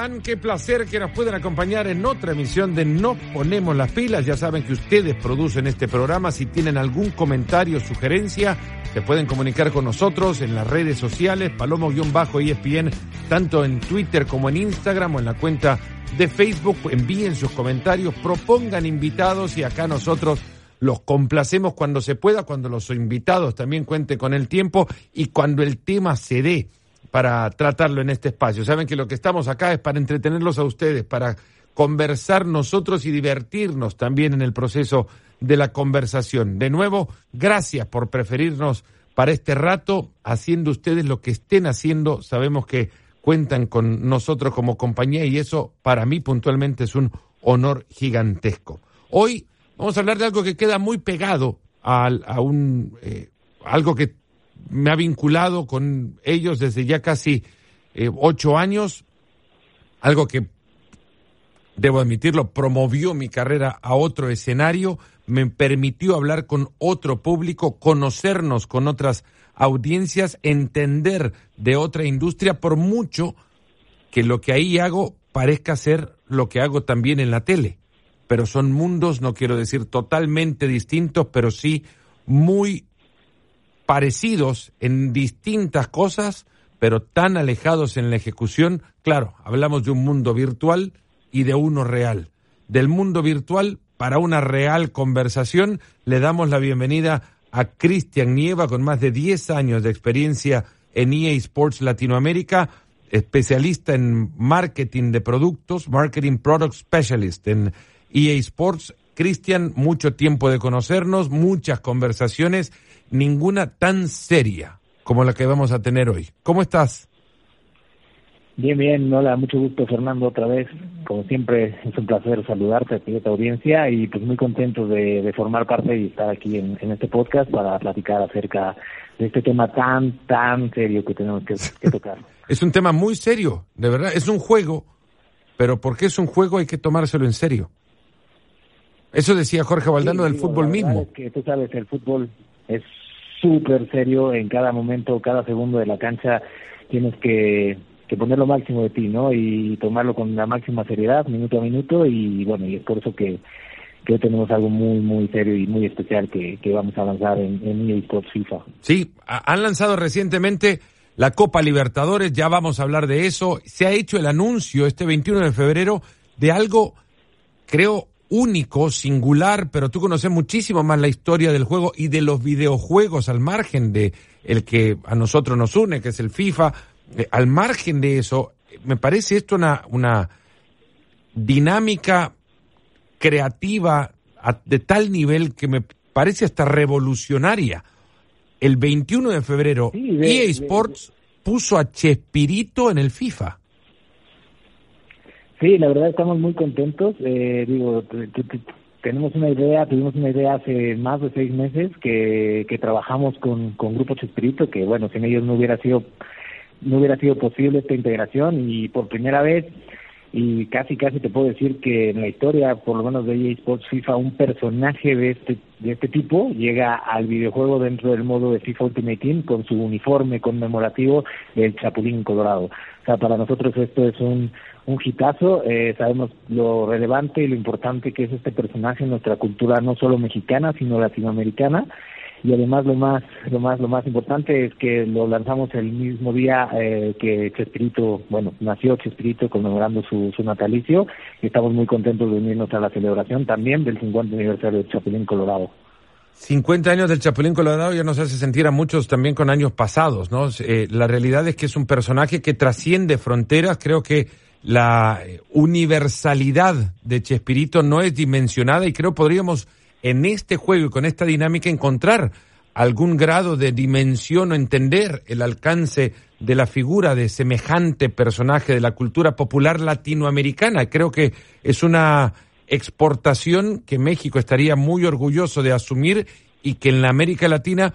Qué placer que nos puedan acompañar en otra emisión de No Ponemos las Pilas. Ya saben que ustedes producen este programa. Si tienen algún comentario sugerencia, se pueden comunicar con nosotros en las redes sociales, palomo-espn, tanto en Twitter como en Instagram o en la cuenta de Facebook. Envíen sus comentarios, propongan invitados y acá nosotros los complacemos cuando se pueda, cuando los invitados también cuenten con el tiempo y cuando el tema se dé para tratarlo en este espacio. Saben que lo que estamos acá es para entretenerlos a ustedes, para conversar nosotros y divertirnos también en el proceso de la conversación. De nuevo, gracias por preferirnos para este rato, haciendo ustedes lo que estén haciendo. Sabemos que cuentan con nosotros como compañía y eso para mí puntualmente es un honor gigantesco. Hoy vamos a hablar de algo que queda muy pegado a, a un eh, algo que me ha vinculado con ellos desde ya casi eh, ocho años, algo que, debo admitirlo, promovió mi carrera a otro escenario, me permitió hablar con otro público, conocernos con otras audiencias, entender de otra industria, por mucho que lo que ahí hago parezca ser lo que hago también en la tele. Pero son mundos, no quiero decir totalmente distintos, pero sí muy parecidos en distintas cosas, pero tan alejados en la ejecución. Claro, hablamos de un mundo virtual y de uno real. Del mundo virtual para una real conversación, le damos la bienvenida a Cristian Nieva, con más de 10 años de experiencia en EA Sports Latinoamérica, especialista en marketing de productos, Marketing Product Specialist en EA Sports. Cristian, mucho tiempo de conocernos, muchas conversaciones ninguna tan seria como la que vamos a tener hoy. ¿Cómo estás? Bien, bien, hola, mucho gusto Fernando otra vez. Como siempre es un placer saludarte a y audiencia y pues muy contento de, formar parte y estar aquí en, este podcast para platicar acerca de este tema tan, tan serio que tenemos que, que tocar. es un tema muy serio, de verdad, es un juego, pero porque es un juego hay que tomárselo en serio. Eso decía Jorge Valdano del fútbol mismo. que tú sabes, el fútbol es súper serio en cada momento, cada segundo de la cancha tienes que, que poner lo máximo de ti, ¿no? Y tomarlo con la máxima seriedad, minuto a minuto, y bueno, y es por eso que, que hoy tenemos algo muy, muy serio y muy especial que, que vamos a lanzar en, en eSports FIFA. Sí, han lanzado recientemente la Copa Libertadores, ya vamos a hablar de eso. Se ha hecho el anuncio este 21 de febrero de algo, creo, único, singular, pero tú conoces muchísimo más la historia del juego y de los videojuegos al margen de el que a nosotros nos une, que es el FIFA. Eh, al margen de eso, me parece esto una, una dinámica creativa de tal nivel que me parece hasta revolucionaria. El 21 de febrero, EA Sports puso a Chespirito en el FIFA. Sí, la verdad estamos muy contentos. Eh, digo, tenemos una idea, tuvimos una idea hace más de seis meses que, que trabajamos con, con Grupo Chespirito, que bueno, sin ellos no hubiera sido no hubiera sido posible esta integración y por primera vez y casi casi te puedo decir que en la historia, por lo menos de EA Sports FIFA, un personaje de este de este tipo llega al videojuego dentro del modo de FIFA Ultimate Team con su uniforme conmemorativo del Chapulín Colorado. Sea, para nosotros esto es un un hitazo. Eh, sabemos lo relevante y lo importante que es este personaje en nuestra cultura, no solo mexicana, sino latinoamericana. Y además lo más, lo más, lo más importante es que lo lanzamos el mismo día eh, que Chespirito, bueno, nació Chespirito conmemorando su, su natalicio y estamos muy contentos de unirnos a la celebración también del 50 aniversario de Chapulín Colorado. 50 años del Chapulín Colorado ya nos hace sentir a muchos también con años pasados, ¿no? Eh, la realidad es que es un personaje que trasciende fronteras, creo que la universalidad de Chespirito no es dimensionada y creo podríamos en este juego y con esta dinámica encontrar algún grado de dimensión o entender el alcance de la figura de semejante personaje de la cultura popular latinoamericana. Creo que es una exportación que México estaría muy orgulloso de asumir y que en la América Latina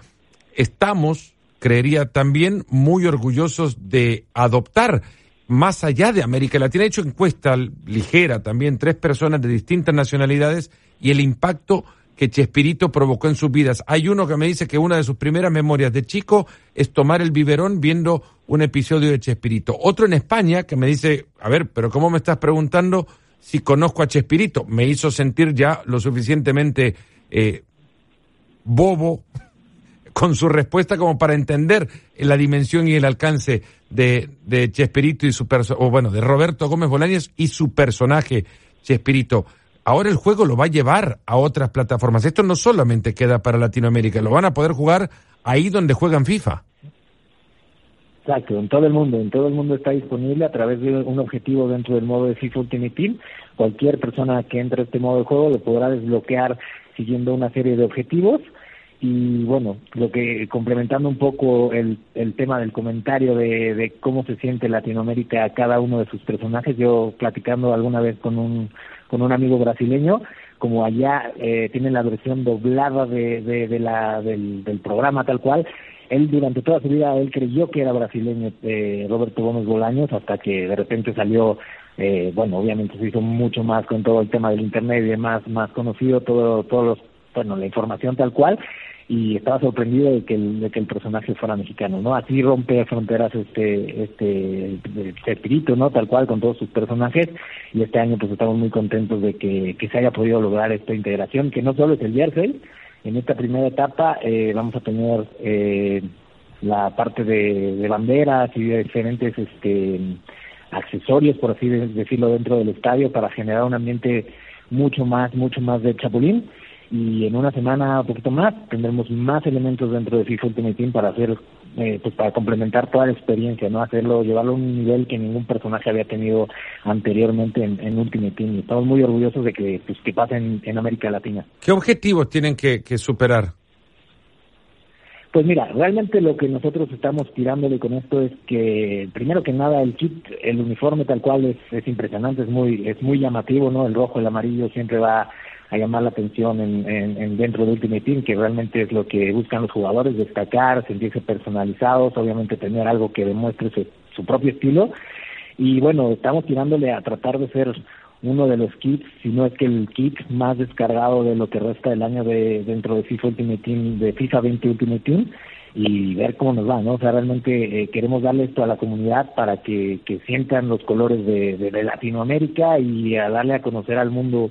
estamos, creería también, muy orgullosos de adoptar más allá de América Latina. He hecho encuesta ligera también, tres personas de distintas nacionalidades y el impacto que Chespirito provocó en sus vidas. Hay uno que me dice que una de sus primeras memorias de chico es tomar el biberón viendo un episodio de Chespirito. Otro en España que me dice, a ver, pero ¿cómo me estás preguntando si conozco a Chespirito? Me hizo sentir ya lo suficientemente eh, bobo con su respuesta como para entender la dimensión y el alcance de, de Chespirito y su o bueno, de Roberto Gómez Bolaños y su personaje Chespirito. Ahora el juego lo va a llevar a otras plataformas. Esto no solamente queda para Latinoamérica, lo van a poder jugar ahí donde juegan FIFA. Exacto, en todo el mundo, en todo el mundo está disponible a través de un objetivo dentro del modo de FIFA Ultimate Team. Cualquier persona que entre a este modo de juego lo podrá desbloquear siguiendo una serie de objetivos y bueno, lo que complementando un poco el, el tema del comentario de, cómo se siente Latinoamérica cada uno de sus personajes, yo platicando alguna vez con un, con un amigo brasileño, como allá eh, tienen la versión doblada de, de, de la, del, del programa tal cual, él durante toda su vida él creyó que era brasileño eh, Roberto Gómez Bolaños hasta que de repente salió eh, bueno obviamente se hizo mucho más con todo el tema del internet y demás más conocido todo todos los bueno la información tal cual y estaba sorprendido de que el, de que el personaje fuera mexicano, ¿no? Así rompe fronteras este este, este espíritu, ¿no? Tal cual con todos sus personajes y este año pues estamos muy contentos de que, que se haya podido lograr esta integración, que no solo es el jersey, en esta primera etapa eh, vamos a tener eh, la parte de, de banderas y de diferentes este accesorios, por así decirlo, dentro del estadio para generar un ambiente mucho más, mucho más de chapulín. Y en una semana un poquito más tendremos más elementos dentro de FIFA Ultimate Team para hacer eh, pues para complementar toda la experiencia no hacerlo llevarlo a un nivel que ningún personaje había tenido anteriormente en, en Ultimate Team. Y estamos muy orgullosos de que pues que pase en, América Latina. Qué objetivos tienen que, que superar pues mira, realmente lo que nosotros estamos tirándole con esto es que, primero que nada, el kit, el uniforme tal cual es, es impresionante, es muy, es muy llamativo, ¿no? El rojo, el amarillo siempre va a llamar la atención en, en, dentro de Ultimate Team, que realmente es lo que buscan los jugadores, destacar, sentirse personalizados, obviamente tener algo que demuestre su, su propio estilo. Y bueno, estamos tirándole a tratar de ser uno de los kits, si no es que el kit más descargado de lo que resta del año de dentro de FIFA Ultimate Team, de FIFA 20 Ultimate Team, y ver cómo nos va, ¿no? O sea, realmente eh, queremos darle esto a la comunidad para que, que sientan los colores de, de, de Latinoamérica y a darle a conocer al mundo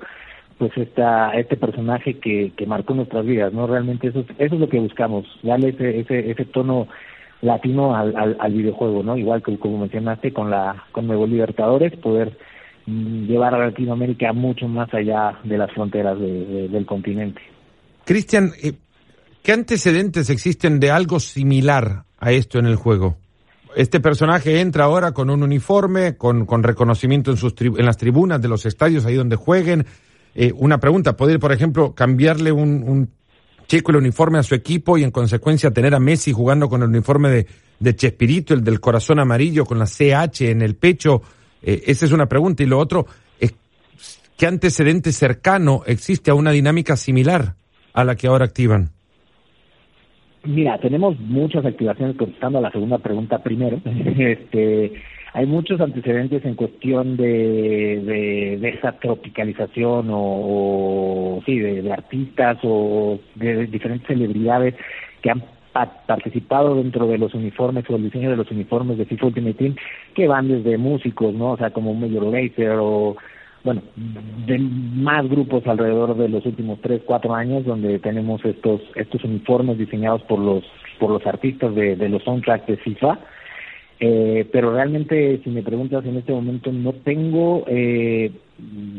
pues esta, este personaje que, que marcó nuestras vidas, ¿no? Realmente eso, eso es lo que buscamos, darle ese, ese, ese tono latino al, al, al videojuego, ¿no? Igual que como mencionaste con la con Nuevo Libertadores, poder mm, llevar a Latinoamérica mucho más allá de las fronteras de, del continente. Cristian, eh, ¿qué antecedentes existen de algo similar a esto en el juego? Este personaje entra ahora con un uniforme, con, con reconocimiento en, sus en las tribunas de los estadios, ahí donde jueguen, eh, una pregunta, ¿puede, por ejemplo, cambiarle un, un chico el uniforme a su equipo y en consecuencia tener a Messi jugando con el uniforme de, de Chespirito, el del corazón amarillo con la CH en el pecho? Eh, esa es una pregunta. Y lo otro, es, ¿qué antecedente cercano existe a una dinámica similar a la que ahora activan? Mira, tenemos muchas activaciones contestando a la segunda pregunta primero. este hay muchos antecedentes en cuestión de, de, esa tropicalización o, sí, de, de, artistas o de, diferentes celebridades que han participado dentro de los uniformes o el diseño de los uniformes de FIFA Ultimate Team que van desde músicos, ¿no? O sea, como Major Lazer o bueno, de más grupos alrededor de los últimos tres, cuatro años donde tenemos estos estos uniformes diseñados por los por los artistas de, de los soundtracks de FIFA eh, pero realmente, si me preguntas en este momento, no tengo eh,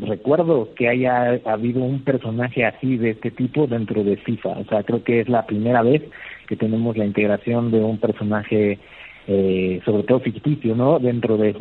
recuerdo que haya habido un personaje así de este tipo dentro de FIFA. O sea, creo que es la primera vez que tenemos la integración de un personaje, eh, sobre todo ficticio, ¿no? Dentro de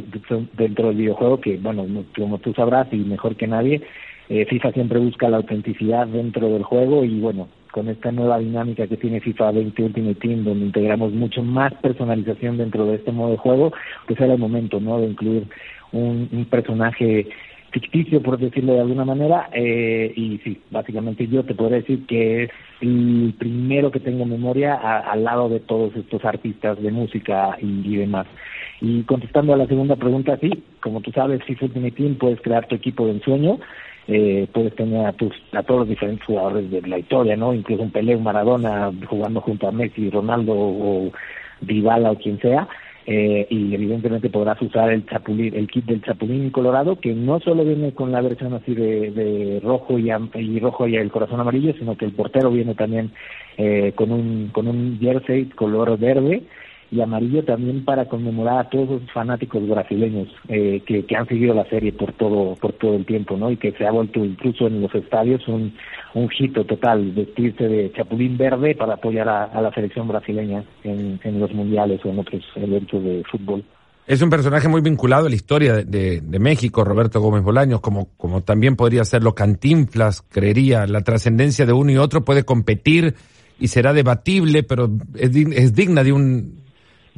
dentro del videojuego, que bueno, como tú sabrás y mejor que nadie, eh, FIFA siempre busca la autenticidad dentro del juego y bueno, con esta nueva dinámica que tiene FIFA 20 Ultimate Team, donde integramos mucho más personalización dentro de este modo de juego, pues era el momento, ¿no?, de incluir un, personaje ficticio, por decirlo de alguna manera, eh, y sí, básicamente yo te podría decir que es el primero que tengo memoria al lado de todos estos artistas de música y, y, demás. Y contestando a la segunda pregunta, sí, como tú sabes, FIFA Ultimate Team puedes crear tu equipo de ensueño, eh, puedes tener a, tus, a todos los diferentes jugadores de la historia, ¿no? Incluso un Pelé, un Maradona jugando junto a Messi, Ronaldo o Dybala o quien sea. eh, y evidentemente podrás usar el chapulín, el kit del chapulín colorado que no solo viene con la versión así de, rojo y, y, rojo y el corazón amarillo, sino que el portero viene también eh, con un con un jersey color verde y amarillo también para conmemorar a todos los fanáticos brasileños eh, que, han seguido la serie por todo por todo el tiempo no y que se ha vuelto incluso en los estadios un un hito total vestirse de chapulín verde para apoyar a, la selección brasileña en, en, los mundiales o en otros eventos de fútbol. Es un personaje muy vinculado a la historia de, de, México, Roberto Gómez Bolaños, como, como también podría serlo Cantinflas, creería, la trascendencia de uno y otro puede competir y será debatible, pero es, es digna de un,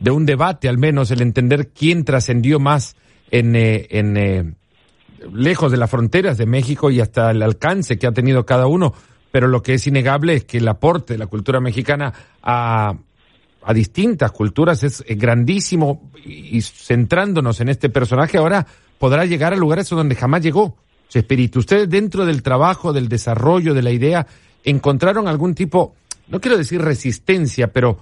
de un debate, al menos el entender quién trascendió más en, eh, en eh, lejos de las fronteras de México y hasta el alcance que ha tenido cada uno. Pero lo que es innegable es que el aporte de la cultura mexicana a, a distintas culturas es grandísimo y, centrándonos en este personaje ahora podrá llegar a lugares donde jamás llegó. Su espíritu. Ustedes dentro del trabajo, del desarrollo de la idea, encontraron algún tipo, no quiero decir resistencia, pero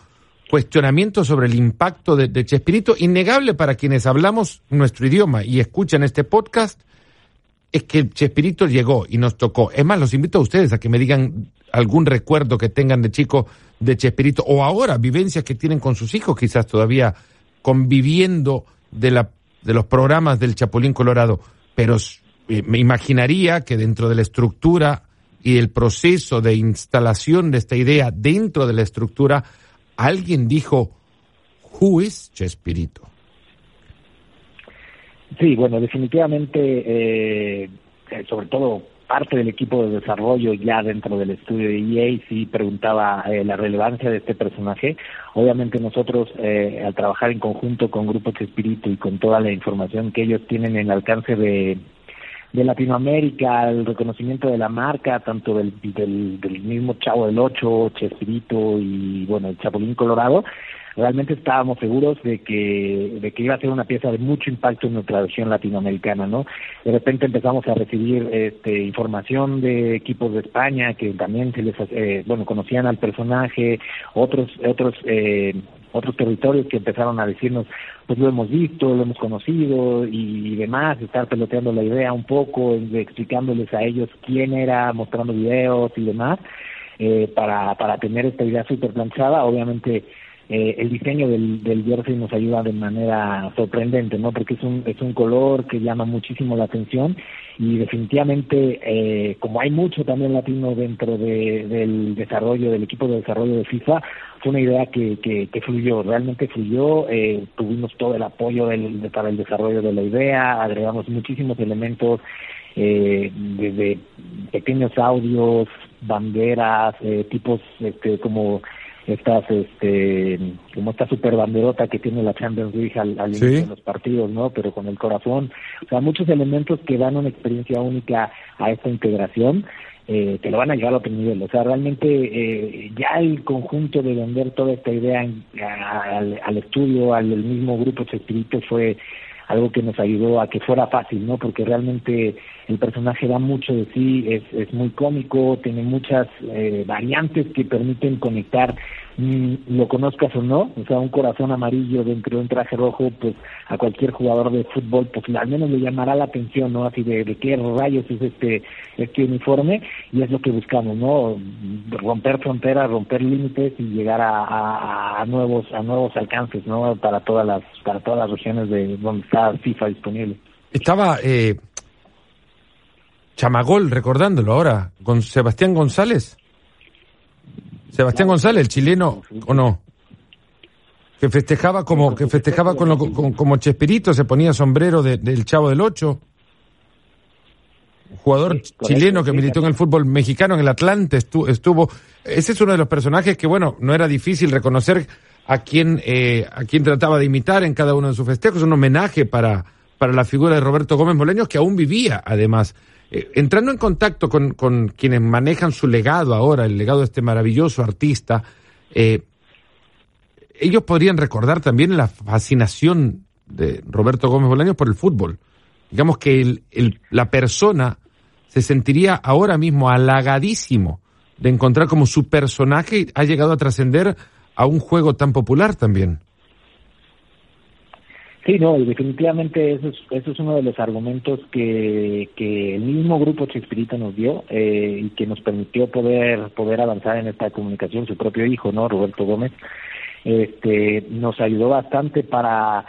cuestionamiento sobre el impacto de, Chespirito, innegable para quienes hablamos nuestro idioma y escuchan este podcast, es que Chespirito llegó y nos tocó. Es más, los invito a ustedes a que me digan algún recuerdo que tengan de chico de Chespirito o ahora vivencias que tienen con sus hijos, quizás todavía conviviendo de, la, de los programas del Chapulín Colorado. Pero eh, me imaginaría que dentro de la estructura y el proceso de instalación de esta idea dentro de la estructura, alguien dijo, who is Chespirito? Sí, bueno, definitivamente, eh, sobre todo parte del equipo de desarrollo ya dentro del estudio de EA sí preguntaba eh, la relevancia de este personaje. Obviamente nosotros eh, al trabajar en conjunto con Grupo Chespirito y con toda la información que ellos tienen en alcance de, de Latinoamérica, el reconocimiento de la marca, tanto del, del, del mismo Chavo del Ocho, Chespirito y bueno, el Chapulín Colorado, realmente estábamos seguros de que, de que iba a ser una pieza de mucho impacto en nuestra región latinoamericana, ¿no? De repente empezamos a recibir este, información de equipos de España que también se les, eh, bueno, conocían al personaje, otros, otros, eh, otros territorios que empezaron a decirnos, pues lo hemos visto, lo hemos conocido y demás, estar peloteando la idea un poco, explicándoles a ellos quién era, mostrando videos y demás, eh, para, para tener esta idea súper planchada, obviamente eh, el diseño del, del jersey nos ayuda de manera sorprendente, ¿no? Porque es un, es un color que llama muchísimo la atención y definitivamente, eh, como hay mucho también latino dentro de, del desarrollo, del equipo de desarrollo de FIFA, fue una idea que, que, fluyó, realmente fluyó, eh, tuvimos todo el apoyo del, para el desarrollo de la idea, agregamos muchísimos elementos, eh, desde pequeños audios, banderas, eh, tipos este, como estas este como esta super banderota que tiene la Champions League al, inicio de los partidos no pero con el corazón. O sea muchos elementos que dan una experiencia única a esta integración eh, que lo van a llevar a otro nivel. O sea realmente eh, ya el conjunto de vender toda esta idea al, al, estudio al mismo grupo Chespirito fue algo que nos ayudó a que fuera fácil, ¿no? Porque realmente el personaje da mucho de sí, es, es muy cómico, tiene muchas eh, variantes que permiten conectar, mm, lo conozcas o no, o sea, un corazón amarillo dentro de un traje rojo, pues a cualquier jugador de fútbol, pues al menos le llamará la atención, ¿no? Así de, de qué rayos es este, este uniforme, y es lo que buscamos, ¿no? Romper fronteras, romper límites y llegar a, a, a nuevos, a nuevos alcances, ¿no? Para todas las, para todas las regiones de donde está FIFA disponible. Estaba eh, Chamagol, recordándolo ahora, con Sebastián González. Sebastián González, el chileno, ¿o no? Que festejaba como, que festejaba con, como Chespirito, se ponía sombrero del Chavo del Ocho. Jugador chileno que militó en el fútbol mexicano, en el Atlante, estuvo, estuvo. Ese es uno de los personajes que, bueno, no era difícil reconocer a quién, eh, a quién trataba de imitar en cada uno de sus festejos. Un homenaje para, para la figura de Roberto Gómez Moleños, que aún vivía, además. Eh, entrando en contacto con, con, quienes manejan su legado ahora, el legado de este maravilloso artista, eh, ellos podrían recordar también la fascinación de Roberto Gómez Bolaños por el fútbol. Digamos que el, el, la persona se sentiría ahora mismo halagadísimo de encontrar como su personaje ha llegado a trascender a un juego tan popular también. Sí, no, definitivamente eso es, eso es uno de los argumentos que, que el mismo grupo Chespirito nos dio eh, y que nos permitió poder poder avanzar en esta comunicación. Su propio hijo, no, Roberto Gómez, este, nos ayudó bastante para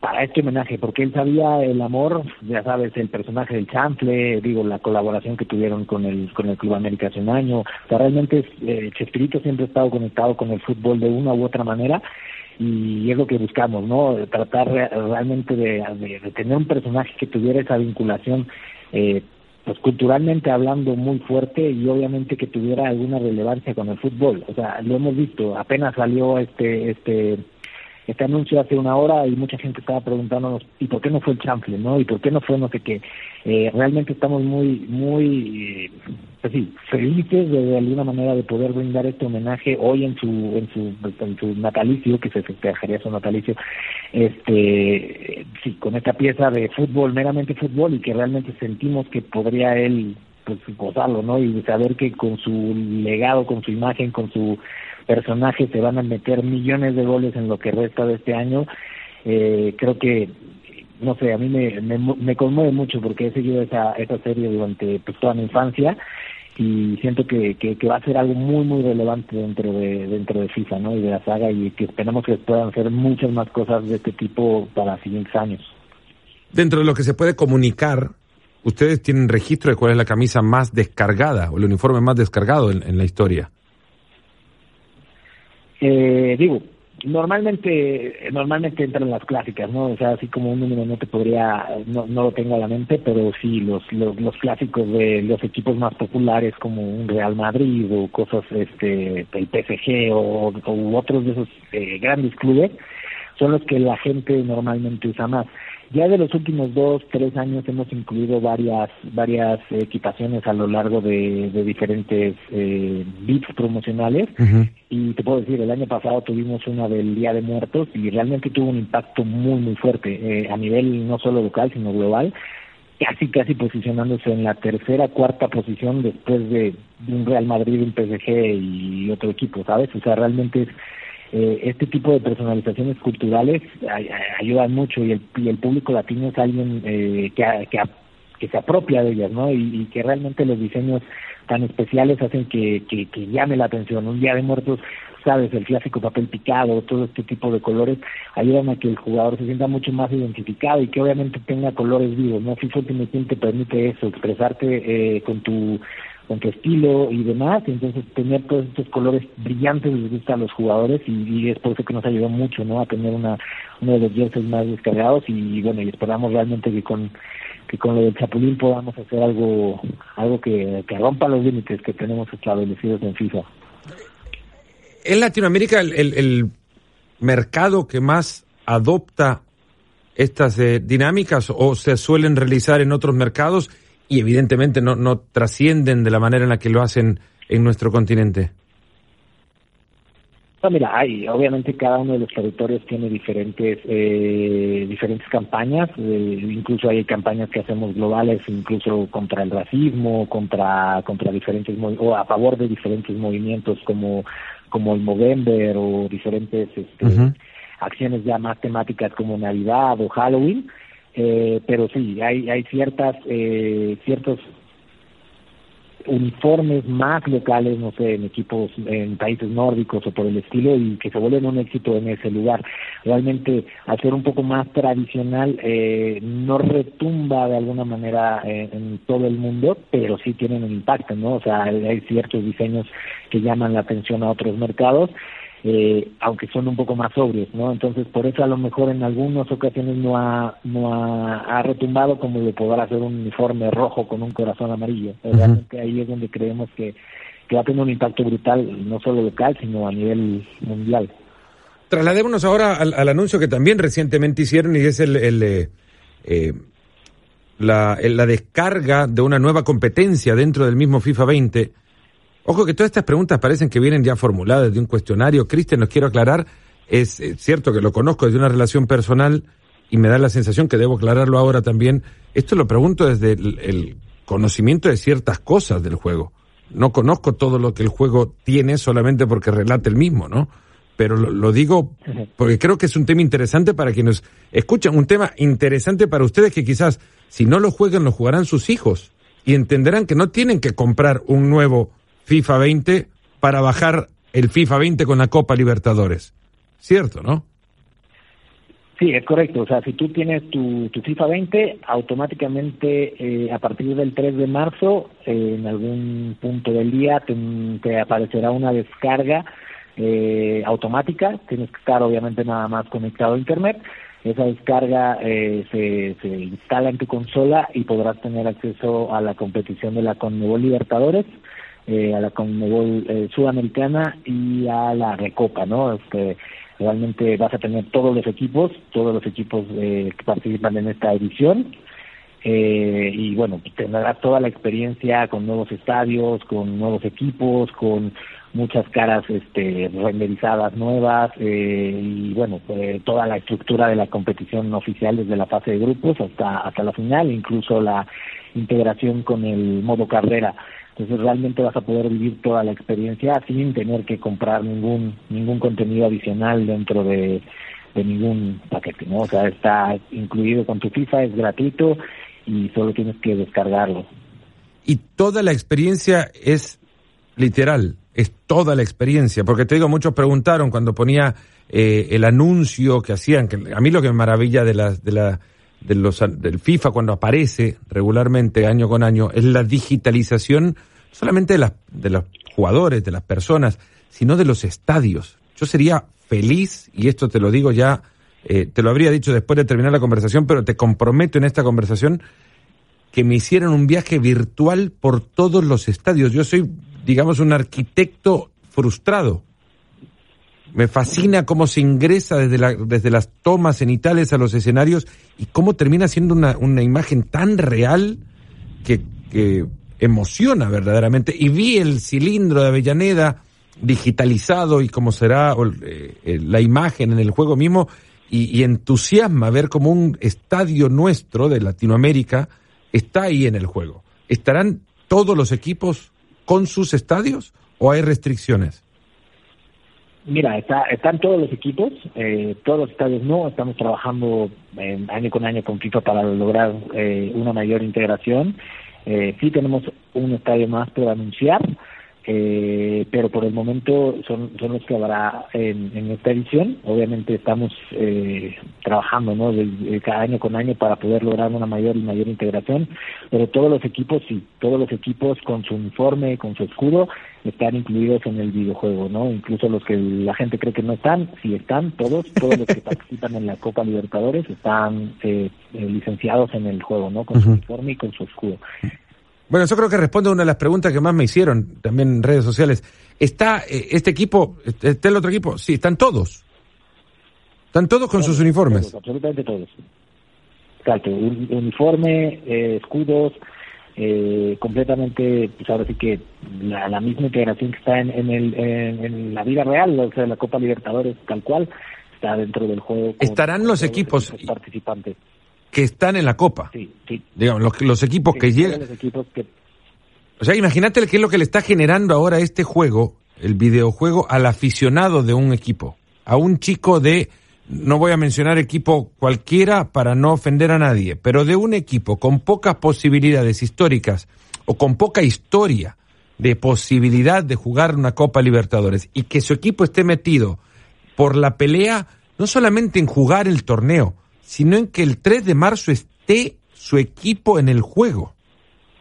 para este homenaje, porque él sabía el amor, ya sabes, el personaje del chanfle, digo, la colaboración que tuvieron con el con el Club América hace un año, realmente eh, Chespirito siempre ha estado conectado con el fútbol de una u otra manera y es lo que buscamos, ¿no? Tratar realmente de, tener un personaje que tuviera esa vinculación, eh, pues culturalmente hablando muy fuerte y obviamente que tuviera alguna relevancia con el fútbol. O sea, lo hemos visto, apenas salió este este este anuncio hace una hora y mucha gente estaba preguntándonos y por qué no fue el chanfle, ¿no? Y por qué no fue no sé qué. Eh, realmente estamos muy, muy, eh, pues sí, felices de, alguna manera de poder brindar este homenaje hoy en su, en su, en su natalicio, que se festejaría su natalicio, este, sí, con esta pieza de fútbol, meramente fútbol y que realmente sentimos que podría él pues gozarlo, ¿no? Y saber que con su legado, con su imagen, con su personajes se van a meter millones de goles en lo que resta de este año. Eh, creo que, no sé, a mí me, me, conmueve mucho porque he seguido esa, esa serie durante pues, toda mi infancia y siento que, que, va a ser algo muy muy relevante dentro de dentro de FIFA no y de la saga y que esperamos que puedan hacer muchas más cosas de este tipo para siguientes años. Dentro de lo que se puede comunicar ustedes tienen registro de cuál es la camisa más descargada o el uniforme más descargado en la historia eh, digo, normalmente normalmente entran las clásicas, ¿no? O sea, así como un número no te podría, no, no lo tengo a la mente, pero sí los, los, los clásicos de los equipos más populares como un Real Madrid o cosas, este, el PSG o, o otros de esos eh, grandes clubes son los que la gente normalmente usa más. Ya de los últimos dos, tres años hemos incluido varias varias equipaciones a lo largo de, diferentes eh, bits promocionales. Y te puedo decir, el año pasado tuvimos una del Día de Muertos y realmente tuvo un impacto muy muy fuerte eh, a nivel no solo local sino global. Casi casi posicionándose en la tercera cuarta posición después de, de un Real Madrid, un PSG y otro equipo, ¿sabes? O sea, realmente es eh, este tipo de personalizaciones culturales ayudan mucho y el, y el público latino es alguien eh, que, que, que, se apropia de ellas, ¿no? Y, que realmente los diseños tan especiales hacen que, que, llame la atención. Un día de muertos sabes, el clásico papel picado, todo este tipo de colores ayudan a que el jugador se sienta mucho más identificado y que obviamente tenga colores vivos, ¿no? FIFA Ultimate Team te permite eso, expresarte eh, con tu con tu estilo y demás, y entonces tener todos estos colores brillantes les gusta a los jugadores y, es por eso que nos ayudó mucho, ¿no? A tener una uno de los jerseys más descargados y, bueno, y esperamos realmente que con que con lo del Chapulín podamos hacer algo algo que, que rompa los límites que tenemos establecidos en FIFA. En Latinoamérica el, el, mercado que más adopta estas eh, dinámicas o se suelen realizar en otros mercados y evidentemente no, no trascienden de la manera en la que lo hacen en nuestro continente? No, mira, hay, obviamente cada uno de los territorios tiene diferentes eh, diferentes campañas, eh, incluso hay campañas que hacemos globales, incluso contra el racismo, contra contra diferentes o a favor de diferentes movimientos como como el Movember o diferentes este, acciones ya más temáticas como Navidad o Halloween eh, pero sí, hay, hay ciertas, eh, ciertos uniformes más locales, no sé, en equipos en países nórdicos o por el estilo y que se vuelven un éxito en ese lugar. Realmente, al ser un poco más tradicional, eh, no retumba de alguna manera en todo el mundo, pero sí tienen un impacto, ¿no? O sea, hay ciertos diseños que llaman la atención a otros mercados eh, aunque son un poco más sobrios, ¿no? Entonces, por eso a lo mejor en algunas ocasiones no ha, no ha, retumbado como de poder hacer un uniforme rojo con un corazón amarillo. Realmente ahí es donde creemos que, va a tener un impacto brutal, no solo local, sino a nivel mundial. Trasladémonos ahora al, anuncio que también recientemente hicieron y es el, el eh, eh, la, la descarga de una nueva competencia dentro del mismo FIFA 20 Ojo que todas estas preguntas parecen que vienen ya formuladas de un cuestionario. Cristian, nos quiero aclarar, es, cierto que lo conozco desde una relación personal y me da la sensación que debo aclararlo ahora también. Esto lo pregunto desde el, conocimiento de ciertas cosas del juego. No conozco todo lo que el juego tiene solamente porque relate el mismo, ¿no? pero lo, digo porque creo que es un tema interesante para quienes escuchan, un tema interesante para ustedes que quizás si no lo juegan lo jugarán sus hijos y entenderán que no tienen que comprar un nuevo FIFA 20 para bajar el FIFA 20 con la Copa Libertadores. ¿Cierto, no? Sí, es correcto. O sea, si tú tienes tu, tu FIFA 20, automáticamente eh, a partir del 3 de marzo, eh, en algún punto del día, te, aparecerá una descarga eh, automática. Tienes que estar obviamente nada más conectado a Internet. Esa descarga se, se instala en tu consola y podrás tener acceso a la competición de la Conmebol Libertadores. A la Conmebol Sudamericana y a la Recopa, ¿no? Este, Realmente vas a tener todos los equipos, todos los equipos eh, que participan en esta edición. Eh, y bueno, tendrás toda la experiencia con nuevos estadios, con nuevos equipos, con muchas caras este, renderizadas nuevas eh, y bueno, pues, toda la estructura de la competición oficial desde la fase de grupos hasta, hasta la final, incluso la integración con el modo carrera. Entonces realmente vas a poder vivir toda la experiencia sin tener que comprar ningún ningún contenido adicional dentro de, ningún paquete, ¿no? O sea, está incluido con tu FIFA, es gratuito y solo tienes que descargarlo. Y toda la experiencia es literal, es toda la experiencia, porque te digo, muchos preguntaron cuando ponía eh, el anuncio que hacían, que a mí lo que me maravilla de la, de la de los, del FIFA cuando aparece regularmente año con año es la digitalización solamente de, las, de los jugadores, de las personas, sino de los estadios. Yo sería feliz, y esto te lo digo ya, eh, te lo habría dicho después de terminar la conversación, pero te comprometo en esta conversación que me hicieran un viaje virtual por todos los estadios. Yo soy, digamos, un arquitecto frustrado me fascina cómo se ingresa desde, la, desde las tomas cenitales a los escenarios y cómo termina siendo una, una imagen tan real que, emociona verdaderamente. Y vi el cilindro de Avellaneda digitalizado y cómo será eh, eh, la imagen en el juego mismo y, entusiasma ver cómo un estadio nuestro de Latinoamérica está ahí en el juego. ¿Estarán todos los equipos con sus estadios o hay restricciones? Mira, está, están todos los equipos, eh, todos los estadios no, estamos trabajando año con año con FIFA para lograr eh, una mayor integración. Eh, sí tenemos un estadio más por anunciar, eh, pero por el momento son, son los que habrá en, en esta edición. Obviamente estamos eh, trabajando ¿no? De, cada año con año para poder lograr una mayor y mayor integración, pero todos los equipos, sí, todos los equipos con su uniforme, con su escudo, están incluidos en el videojuego, ¿no? Incluso los que la gente cree que no están, sí están, todos, todos los que participan en la Copa Libertadores están eh, eh, licenciados en el juego, ¿no? Con su uniforme y con su escudo. Bueno, eso creo que responde a una de las preguntas que más me hicieron también en redes sociales. ¿Está eh, este equipo, está el otro equipo? Sí, están todos. Están todos con sus uniformes. absolutamente todos. Exacto, uniforme, eh, escudos, eh, completamente, pues ahora sí que la, misma integración que está en, en, el, en, la vida real, o sea, la Copa Libertadores, tal cual, está dentro del juego. ¿Estarán los equipos participantes? Que están en la Copa. Sí, sí. Digamos, los, los equipos que llegan. O sea, imagínate qué es lo que le está generando ahora este juego, el videojuego, al aficionado de un equipo. A un chico de, no voy a mencionar equipo cualquiera para no ofender a nadie, pero de un equipo con pocas posibilidades históricas o con poca historia de posibilidad de jugar una Copa Libertadores y que su equipo esté metido por la pelea, no solamente en jugar el torneo, sino en que el 3 de marzo esté su equipo en el juego,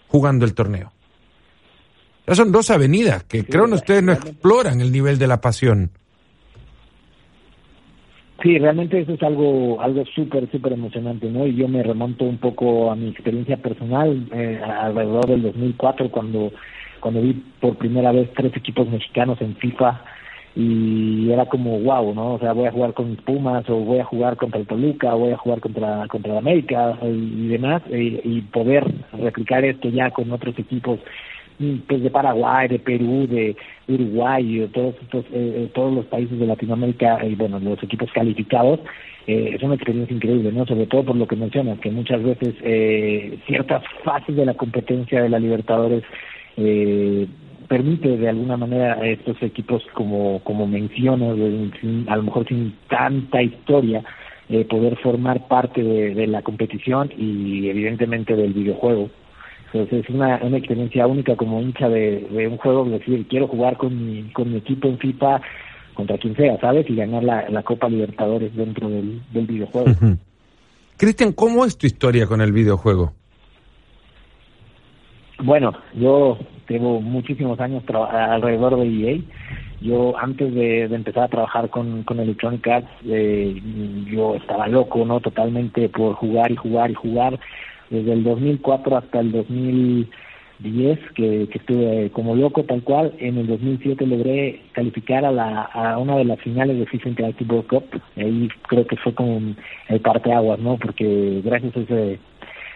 jugando el torneo. Ya son dos avenidas que creo que ustedes no exploran el nivel de la pasión. Sí, realmente eso es algo algo súper, súper emocionante, ¿no? Y yo me remonto un poco a mi experiencia personal eh, alrededor del 2004 cuando cuando vi por primera vez tres equipos mexicanos en FIFA y era como wow, ¿no? O sea, voy a jugar con Pumas o voy a jugar contra el Toluca o voy a jugar contra contra el América y, demás y, poder replicar esto ya con otros equipos mm, pues de Paraguay, de Perú, de Uruguay, de todos estos, eh, eh, todos los países de Latinoamérica y bueno, los equipos calificados eh, es una experiencia increíble, ¿no? Sobre todo por lo que mencionas, que muchas veces eh, ciertas fases de la competencia de la Libertadores eh, permite de alguna manera a estos equipos como, como menciono, a lo mejor sin tanta historia, eh, poder formar parte de, la competición y evidentemente del videojuego. Entonces es una, una experiencia única como hincha de, un juego, decir, quiero jugar con mi, con mi equipo en FIFA contra quien sea, ¿sabes? Y ganar la, Copa Libertadores dentro del, videojuego. Cristian, ¿cómo es tu historia con el videojuego? Bueno, yo tengo muchísimos años alrededor de EA. Yo antes de, empezar a trabajar con, con Electronic Arts, eh, yo estaba loco, ¿no? Totalmente por jugar y jugar y jugar. Desde el 2004 hasta el 2010, que, que estuve como loco tal cual. En el 2007 logré calificar a, la, a una de las finales de FIFA Interactive World Cup. Ahí creo que fue como el parteaguas, ¿no? Porque gracias a ese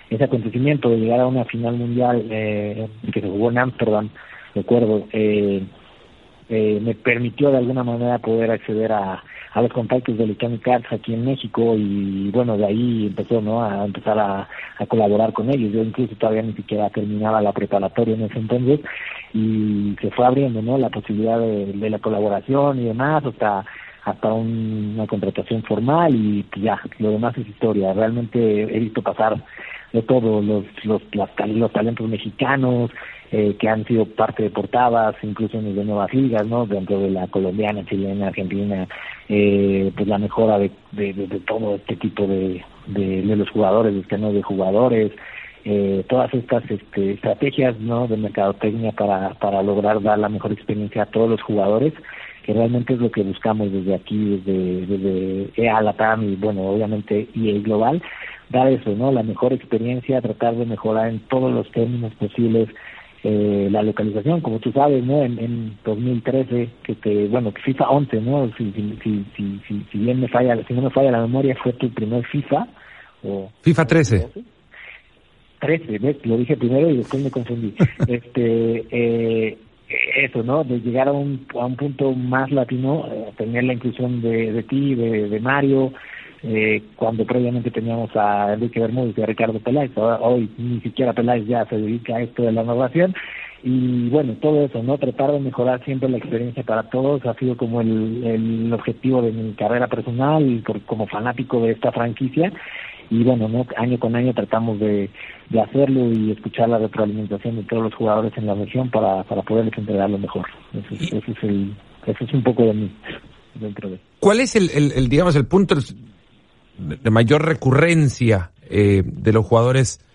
ese acontecimiento de llegar a una final mundial eh, que se jugó en Amsterdam, recuerdo, eh, eh, me permitió de alguna manera poder acceder a, los contactos de Electronic Arts aquí en México y bueno, de ahí empezó ¿no? a empezar a, colaborar con ellos. Yo incluso todavía ni siquiera terminaba la preparatoria en ese entonces y se fue abriendo ¿no? la posibilidad de, de la colaboración y demás hasta hasta una contratación formal y ya, lo demás es historia. Realmente he visto pasar de todos los, los, los talentos mexicanos eh, que han sido parte de portadas, incluso en de nuevas ligas, ¿no? Dentro de la colombiana, chilena, argentina, eh, pues la mejora de, de, de, todo este tipo de, de, de los jugadores, de esquemas de jugadores, eh, todas estas este, estrategias, ¿no? De mercadotecnia para, para lograr dar la mejor experiencia a todos los jugadores que realmente es lo que buscamos desde aquí, desde, desde EA Latam y bueno, obviamente EA Global, dar eso, ¿no? La mejor experiencia, tratar de mejorar en todos los términos posibles eh, la localización, como tú sabes, ¿no? En, en 2013, que te, bueno, FIFA 11, ¿no? Si, si, si, si, si bien me falla, si no me falla la memoria, fue tu primer FIFA. O, FIFA 13. 13, ¿ves? Lo dije primero y después me confundí. este, eh, eso, ¿no? De llegar a un, a un punto más latino, eh, tener la inclusión de, de ti, de, de Mario, eh, cuando previamente teníamos a Enrique Bermúdez y a Ricardo Peláez, hoy ni siquiera Peláez ya se dedica a esto de la innovación y bueno, todo eso, ¿no? Tratar de mejorar siempre la experiencia para todos ha sido como el, el objetivo de mi carrera personal y como fanático de esta franquicia y bueno, ¿no? año con año tratamos de, de hacerlo y escuchar la retroalimentación de todos los jugadores en la región para, para poderles entregar lo mejor. Eso es, es, el, eso es un poco de mí dentro de. ¿Cuál es el, el, el digamos, el punto de mayor recurrencia eh, de los jugadores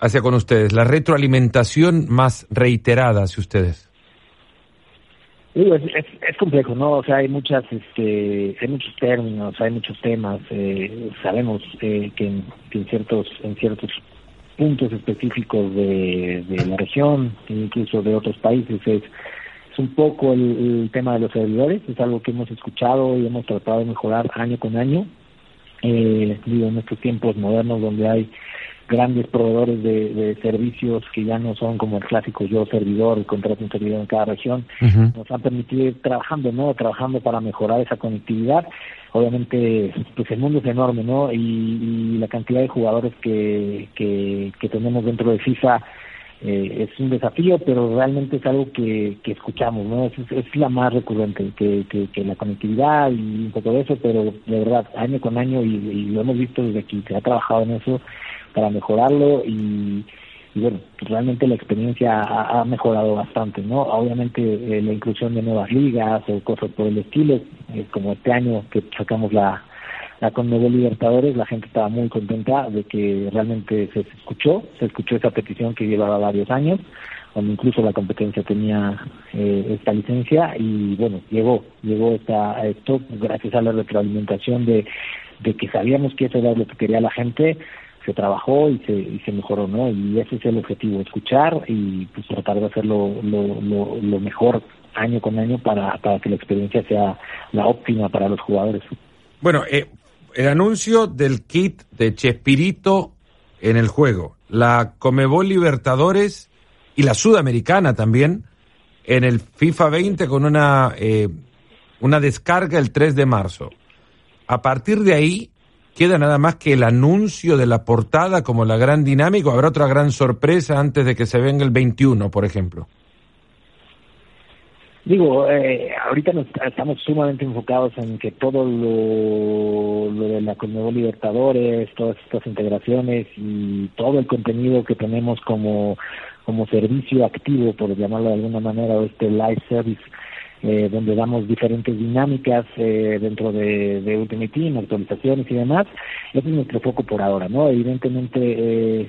hacia con ustedes? La retroalimentación más reiterada hacia ustedes. Es, es, complejo, ¿no? O sea, hay muchas, este, hay muchos términos, hay muchos temas. Eh, sabemos eh, que, en, ciertos, en ciertos puntos específicos de, de la región, incluso de otros países, es es un poco el, tema de los servidores, es algo que hemos escuchado y hemos tratado de mejorar año con año. Eh, digo, en estos tiempos modernos donde hay grandes proveedores de, servicios que ya no son como el clásico yo servidor y contrato un servidor en cada región, nos han permitido ir trabajando, ¿no? Trabajando para mejorar esa conectividad. Obviamente, pues el mundo es enorme, ¿no? Y, la cantidad de jugadores que, que, que tenemos dentro de FIFA eh, es un desafío, pero realmente es algo que, que escuchamos, ¿no? Es, es la más recurrente, que, que, la conectividad y un poco de eso, pero de verdad, año con año, y, lo hemos visto desde aquí, se ha trabajado en eso para mejorarlo y, bueno, realmente la experiencia ha, mejorado bastante, ¿no? Obviamente eh, la inclusión de nuevas ligas o cosas por el estilo, eh, como este año que sacamos la la Conmebol Libertadores, la gente estaba muy contenta de que realmente se escuchó, se escuchó esa petición que llevaba varios años, cuando incluso la competencia tenía eh, esta licencia y bueno, llegó, llegó esta, esto gracias a la retroalimentación de, de que sabíamos que eso era lo que quería la gente, se trabajó y se, y se mejoró, ¿no? Y ese es el objetivo, escuchar y pues tratar de hacerlo lo, lo, mejor año con año para, para que la experiencia sea la óptima para los jugadores. Bueno, eh, el anuncio del kit de Chespirito en el juego, la Comebol Libertadores y la Sudamericana también en el FIFA 20 con una, eh, una descarga el 3 de marzo. A partir de ahí queda nada más que el anuncio de la portada como la gran dinámica. Habrá otra gran sorpresa antes de que se venga el 21, por ejemplo. Digo, eh, ahorita nos, estamos sumamente enfocados en que todo lo, de la Conmebol Libertadores, todas estas integraciones y todo el contenido que tenemos como, como servicio activo, por llamarlo de alguna manera, o este live service, eh, donde damos diferentes dinámicas eh, dentro de, Ultimate Team, actualizaciones y demás. Ese es nuestro foco por ahora, ¿no? Evidentemente, eh,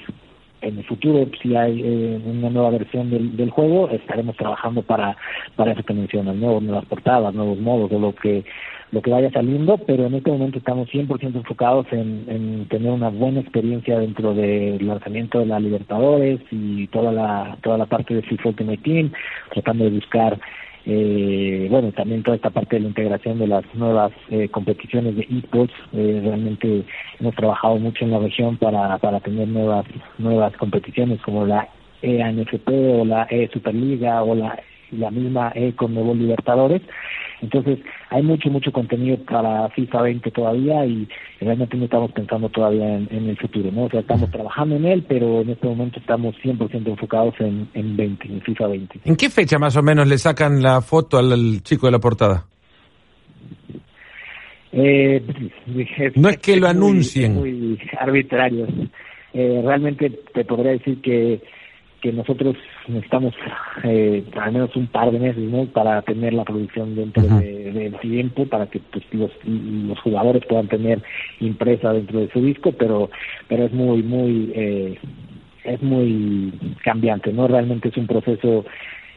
en el futuro, si hay eh, una nueva versión del, del, juego, estaremos trabajando para, para eso que mencionas, ¿no? nuevas portadas, nuevos modos, o lo que lo que vaya saliendo, pero en este momento estamos 100% enfocados en, en tener una buena experiencia dentro del lanzamiento de la Libertadores y toda la toda la parte de FIFA Ultimate Team, tratando de buscar eh, bueno, también toda esta parte de la integración de las nuevas eh, competiciones de esports, eh, realmente hemos trabajado mucho en la región para, para tener nuevas nuevas competiciones como la EANFP o la E Superliga o la, la misma E Conmebol Libertadores, entonces, hay mucho, mucho contenido para FIFA 20 todavía y realmente no estamos pensando todavía en, el futuro, ¿no? O sea, estamos trabajando en él, pero en este momento estamos 100% enfocados en, en 20, en FIFA 20. ¿En qué fecha más o menos le sacan la foto al, chico de la portada? Eh, no es que lo anuncien. Muy, arbitrario. Eh, realmente te podría decir que que nosotros necesitamos eh, al menos un par de meses ¿no? para tener la producción dentro del tiempo para que pues, los, los jugadores puedan tener impresa dentro de su disco pero pero es muy muy eh, es muy cambiante no realmente es un proceso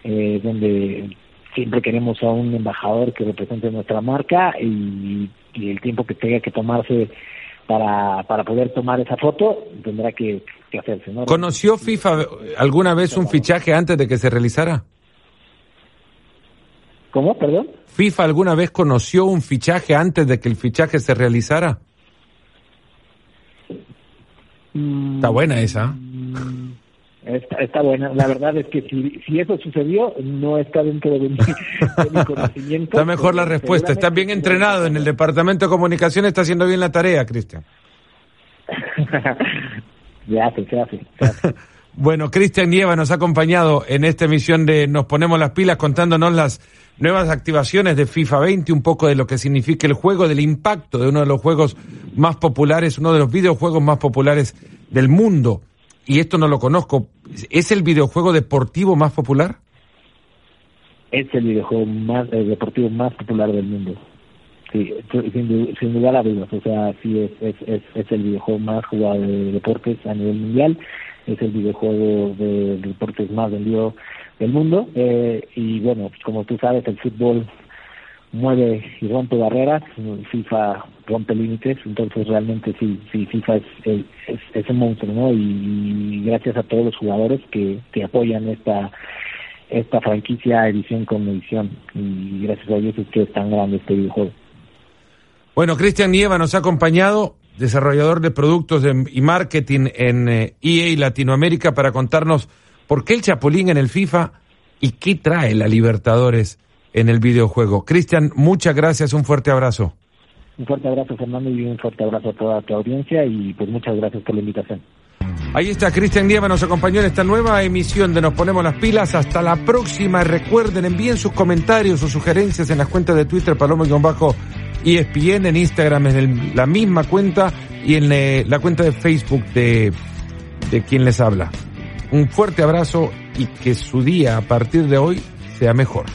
eh, donde siempre queremos a un embajador que represente nuestra marca y, y el tiempo que tenga que tomarse para, para poder tomar esa foto tendrá que, hacerse. ¿no? ¿Conoció FIFA alguna vez un fichaje antes de que se realizara? ¿Cómo? Perdón. ¿FIFA alguna vez conoció un fichaje antes de que el fichaje se realizara? Está buena esa. Está, está buena. La verdad es que si, si eso sucedió, no está dentro de mi, conocimiento. Está mejor la respuesta. Está bien entrenado en el departamento de comunicación, está haciendo bien la tarea, Cristian. se hace, se hace. bueno, Cristian Nieva nos ha acompañado en esta emisión de Nos Ponemos las Pilas contándonos las nuevas activaciones de FIFA 20, un poco de lo que significa el juego, del impacto de uno de los juegos más populares, uno de los videojuegos más populares del mundo y esto no lo conozco, ¿es el videojuego deportivo más popular? Es el videojuego más deportivo más popular del mundo. Sí, sin, sin lugar a dudas. O sea, sí, es, es, es, el videojuego más jugado de deportes a nivel mundial. Es el videojuego de, deportes más vendido del mundo. Eh, y bueno, como tú sabes, el fútbol mueve y rompe barreras, FIFA rompe límites, entonces realmente sí, sí FIFA es, es, un monstruo, ¿no? Y, gracias a todos los jugadores que, que apoyan esta esta franquicia edición con edición y gracias a ellos es que es tan grande este videojuego. Bueno, Cristian Nieva nos ha acompañado, desarrollador de productos y marketing en EA e Latinoamérica, para contarnos por qué el Chapulín en el FIFA y qué trae la Libertadores en el videojuego. Cristian, muchas gracias, un fuerte abrazo. Un fuerte abrazo, Fernando, y un fuerte abrazo a toda tu audiencia y pues muchas gracias por la invitación. Ahí está Cristian Nieva, nos acompañó en esta nueva emisión de Nos Ponemos las Pilas. Hasta la próxima. Recuerden, envíen sus comentarios o sugerencias en las cuentas de Twitter, Paloma-ESPN, en Instagram en la misma cuenta y en eh, la cuenta de Facebook de, de quien les habla. Un fuerte abrazo y que su día a partir de hoy sea mejor.